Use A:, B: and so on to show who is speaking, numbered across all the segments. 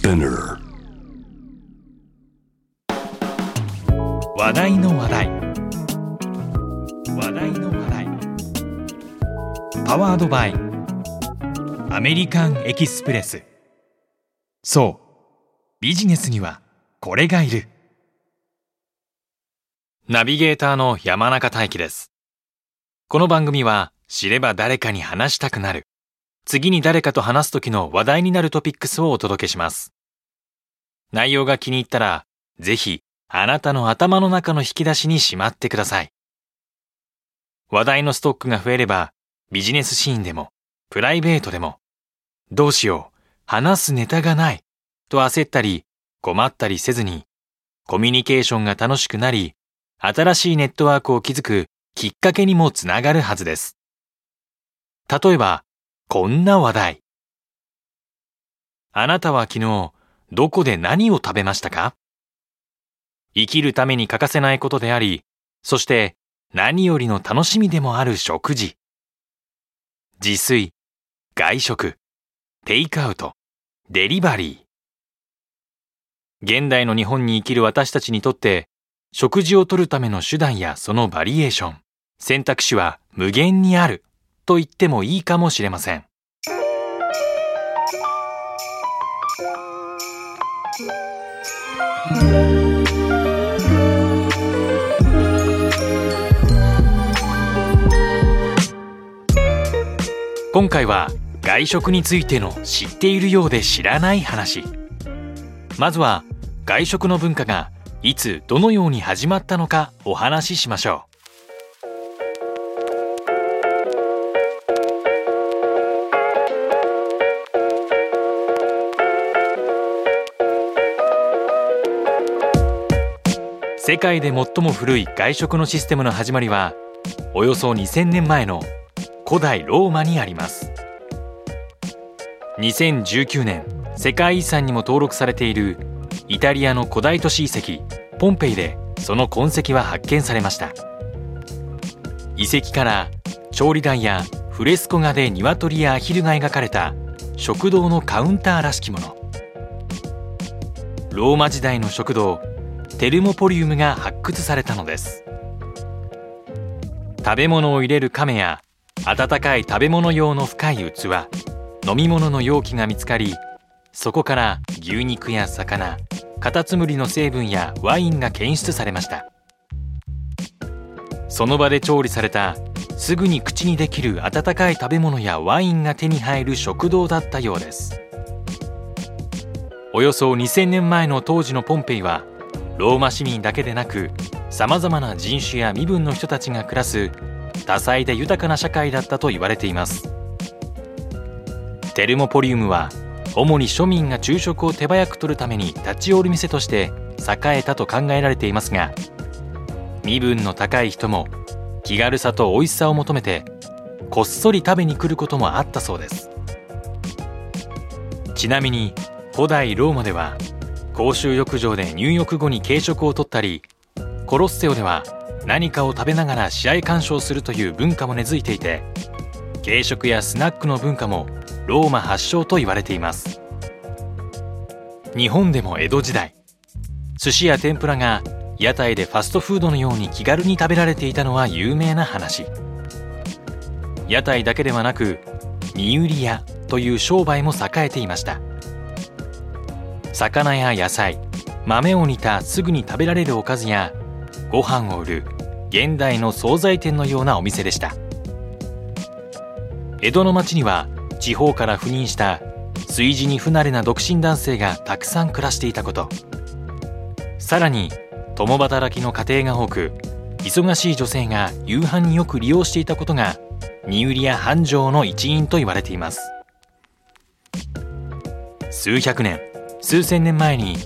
A: Spinner
B: 話題の話題。話題の話題。パワードバイ。アメリカンエキスプレス。そう。ビジネスにはこれがいる。ナビゲーターの山中大輝です。この番組は知れば誰かに話したくなる。次に誰かと話す時の話題になるトピックスをお届けします。内容が気に入ったらぜひあなたの頭の中の引き出しにしまってください。話題のストックが増えれば、ビジネスシーンでも、プライベートでも、どうしよう、話すネタがない、と焦ったり、困ったりせずに、コミュニケーションが楽しくなり、新しいネットワークを築くきっかけにもつながるはずです。例えば、こんな話題。あなたは昨日、どこで何を食べましたか？生きるために欠かせないことであり、そして何よりの楽しみでもある食事。自炊、外食、テイクアウト、デリバリー。現代の日本に生きる私たちにとって、食事をとるための手段やそのバリエーション、選択肢は無限にあると言ってもいいかもしれません。今回は外食についての知っているようで知らない話。まずは外食の文化がいつどのように始まったのかお話ししましょう。世界で最も古い外食のシステムの始まりはおよそ2000年前の古代ローマにあります。2019年世界遺産にも登録されているイタリアの古代都市遺跡ポンペイでその痕跡は発見されました。遺跡から調理台やフレスコ画で鶏やアヒルが描かれた食堂のカウンターらしきもの。ローマ時代の食堂テルモポリウムが発掘されたのです。食べ物を入れる亀や温かい食べ物用の深い器飲み物の容器が見つかりそこから牛肉や魚カタツムリの成分やワインが検出されました。その場で調理されたすぐに口にできる温かい食べ物やワインが手に入る食堂だったようです。およそ2000年前の当時のポンペイはローマ市民だけでなくさまざまな人種や身分の人たちが暮らす多彩で豊かな社会だったと言われています。テルモポリウムは主に庶民が昼食を手早く取るために立ち寄る店として栄えたと考えられていますが身分の高い人も気軽さと美味しさを求めてこっそり食べに来ることもあったそうです。ちなみに古代ローマでは公衆浴場で入浴後に軽食をとったりコロッセオでは何かを食べながら試合鑑賞するという文化も根付いていて軽食やスナックの文化もローマ発祥と言われています。日本でも江戸時代寿司や天ぷらが屋台でファストフードのように気軽に食べられていたのは有名な話。屋台だけではなく荷売り屋という商売も栄えていました。魚や野菜豆を煮たすぐに食べられるおかずやご飯を売る現代の惣菜店のようなお店でした。江戸の町には地方から赴任した炊事に不慣れな独身男性がたくさん暮らしていたこと。さらに共働きの家庭が多く忙しい女性が夕飯によく利用していたことが荷売りや繁盛の一因と言われています。数百年数千年前に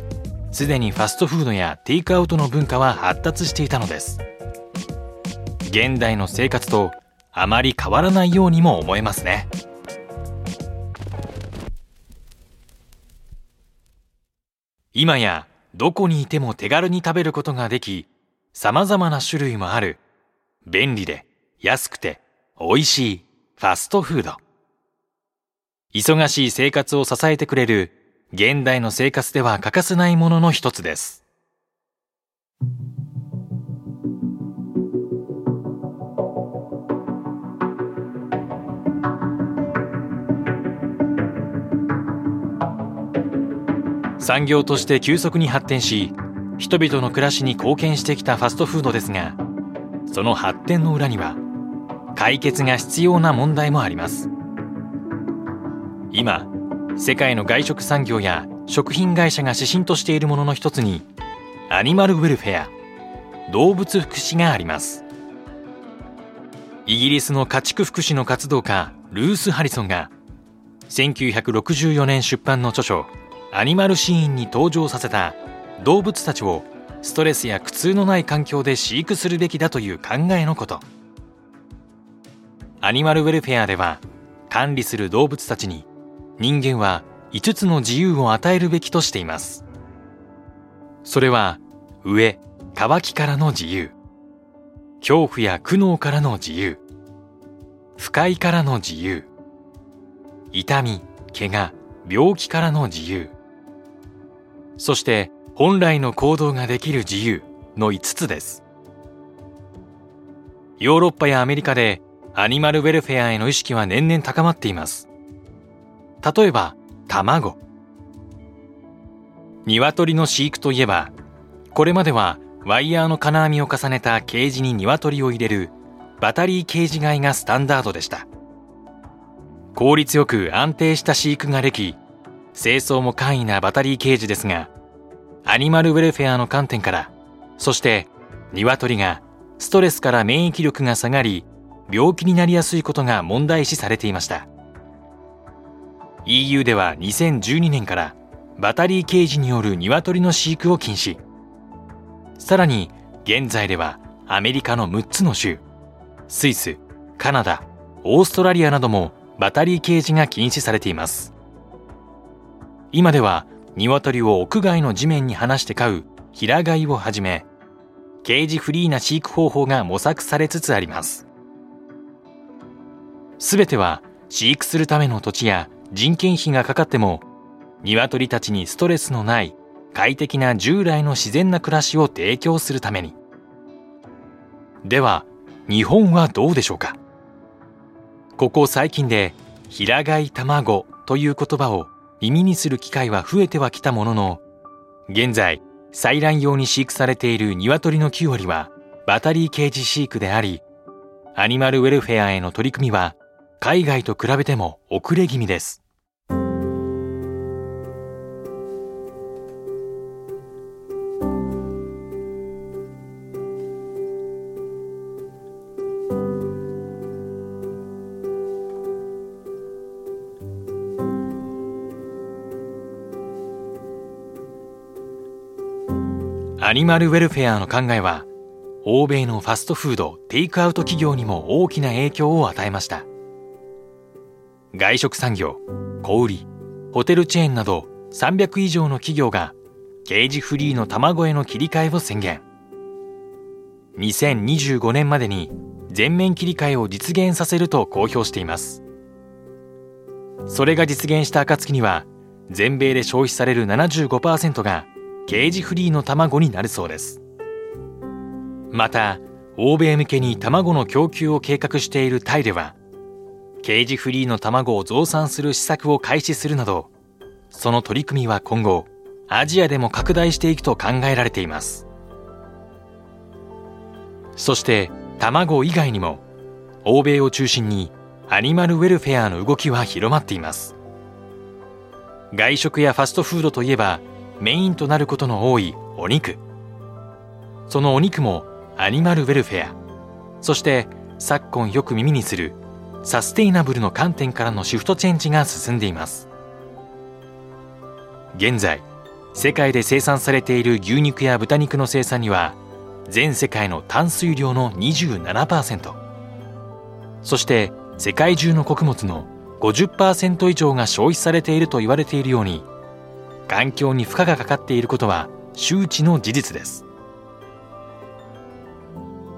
B: すでにファストフードやテイクアウトの文化は発達していたのです。現代の生活とあまり変わらないようにも思えますね。今やどこにいても手軽に食べることができ様々な種類もある。便利で安くて美味しいファストフード。忙しい生活を支えてくれる現代の生活では欠かせないものの一つです。産業として急速に発展し人々の暮らしに貢献してきたファストフードですがその発展の裏には解決が必要な問題もあります。今世界の外食産業や食品会社が指針としているものの一つにアニマルウェルフェア動物福祉があります。イギリスの家畜福祉の活動家ルース・ハリソンが1964年出版の著書アニマルシーンに登場させた動物たちをストレスや苦痛のない環境で飼育するべきだという考えのこと。アニマルウェルフェアでは管理する動物たちに人間は5つの自由を与えるべきとしています。それは上乾きからの自由。恐怖や苦悩からの自由。不快からの自由。痛み怪我病気からの自由。そして本来の行動ができる自由の5つです。ヨーロッパやアメリカでアニマルウェルフェアへの意識は年々高まっています。例えば、卵。鶏の飼育といえば、これまではワイヤーの金網を重ねたケージに鶏を入れるバタリーケージ飼いがスタンダードでした。効率よく安定した飼育ができ、清掃も簡易なバタリーケージですが、アニマルウェルフェアの観点から、そして鶏がストレスから免疫力が下がり、病気になりやすいことが問題視されていました。EU では2012年からバタリーケージによる鶏の飼育を禁止。さらに現在ではアメリカの6つの州、スイス、カナダ、オーストラリアなどもバタリーケージが禁止されています。今では鶏を屋外の地面に放して飼う平飼いをはじめ、ケージフリーな飼育方法が模索されつつあります。すべては飼育するための土地や人件費がかかっても、鶏たちにストレスのない快適な従来の自然な暮らしを提供するために。では、日本はどうでしょうか？ここ最近で平飼い卵という言葉を耳にする機会は増えてはきたものの、現在、採卵用に飼育されている鶏の9割はバタリーケージ飼育であり、アニマルウェルフェアへの取り組みは海外と比べても遅れ気味です。アニマルウェルフェアの考えは欧米のファストフードテイクアウト企業にも大きな影響を与えました。外食産業小売ホテルチェーンなど300以上の企業がケージフリーの卵への切り替えを宣言。2025年までに全面切り替えを実現させると公表しています。それが実現した暁には全米で消費される75%がケージフリーの卵になるそうです。また欧米向けに卵の供給を計画しているタイではケージフリーの卵を増産する施策を開始するなどその取り組みは今後アジアでも拡大していくと考えられています。そして卵以外にも欧米を中心にアニマルウェルフェアの動きは広まっています。外食やファストフードといえばメインとなることの多いお肉。そのお肉もアニマルウェルフェアそして昨今よく耳にするサステイナブルの観点からのシフトチェンジが進んでいます。現在世界で生産されている牛肉や豚肉の生産には全世界の淡水量の27%そして世界中の穀物の50%以上が消費されていると言われているように環境に負荷がかかっていることは周知の事実です。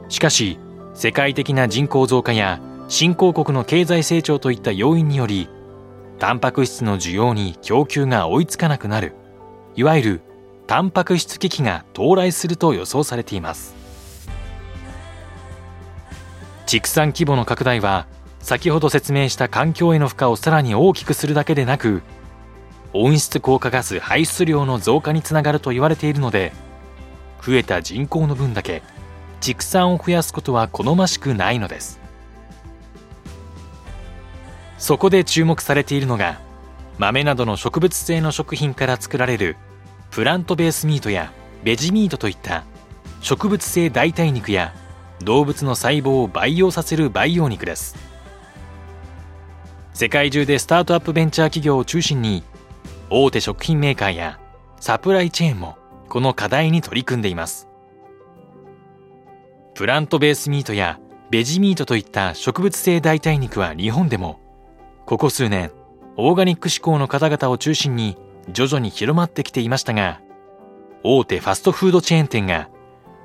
B: しかし世界的な人口増加や新興国の経済成長といった要因によりタンパク質の需要に供給が追いつかなくなるいわゆるタンパク質危機が到来すると予想されています。畜産規模の拡大は先ほど説明した環境への負荷をさらに大きくするだけでなく温室効果ガス排出量の増加につながると言われているので増えた人口の分だけ畜産を増やすことは好ましくないのです。そこで注目されているのが豆などの植物性の食品から作られるプラントベースミートやベジミートといった植物性代替肉や動物の細胞を培養させる培養肉です。世界中でスタートアップベンチャー企業を中心に大手食品メーカーやサプライチェーンもこの課題に取り組んでいます。プラントベースミートやベジミートといった植物性代替肉は日本でもここ数年オーガニック志向の方々を中心に徐々に広まってきていましたが大手ファストフードチェーン店が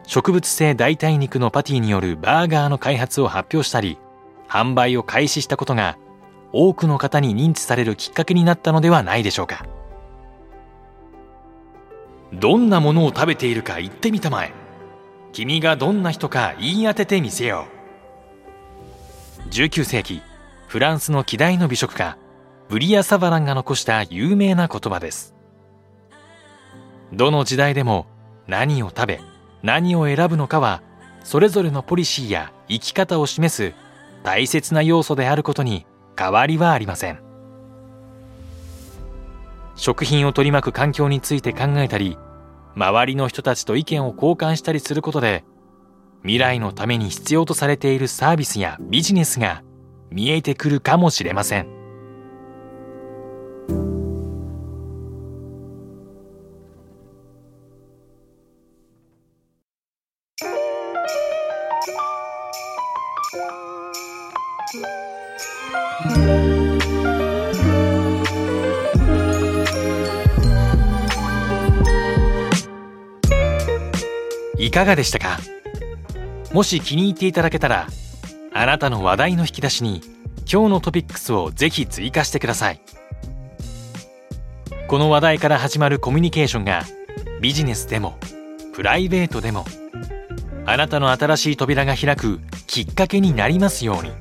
B: 植物性代替肉のパティによるバーガーの開発を発表したり販売を開始したことが多くの方に認知されるきっかけになったのではないでしょうか。どんなものを食べているか言ってみたまえ。君がどんな人か言い当ててみせよう。19世紀フランスの希代の美食家ブリア・サバランが残した有名な言葉です。どの時代でも何を食べ何を選ぶのかはそれぞれのポリシーや生き方を示す大切な要素であることに変わりはありません。食品を取り巻く環境について考えたり周りの人たちと意見を交換したりすることで未来のために必要とされているサービスやビジネスが見えてくるかもしれません。いかがでしたか？もし気に入っていただけたらあなたの話題の引き出しに今日のトピックスをぜひ追加してください。この話題から始まるコミュニケーションがビジネスでもプライベートでもあなたの新しい扉が開くきっかけになりますように。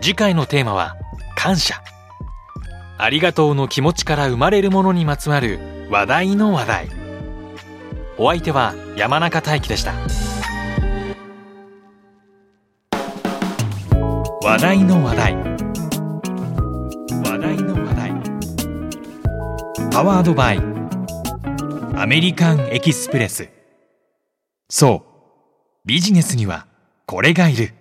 B: 次回のテーマは感謝。ありがとうの気持ちから生まれるものにまつわる話題の話題。お相手は山中大輝でした。話題の話題。話題の話題。パワードバイ。アメリカンエキスプレス。そう。ビジネスにはこれがいる。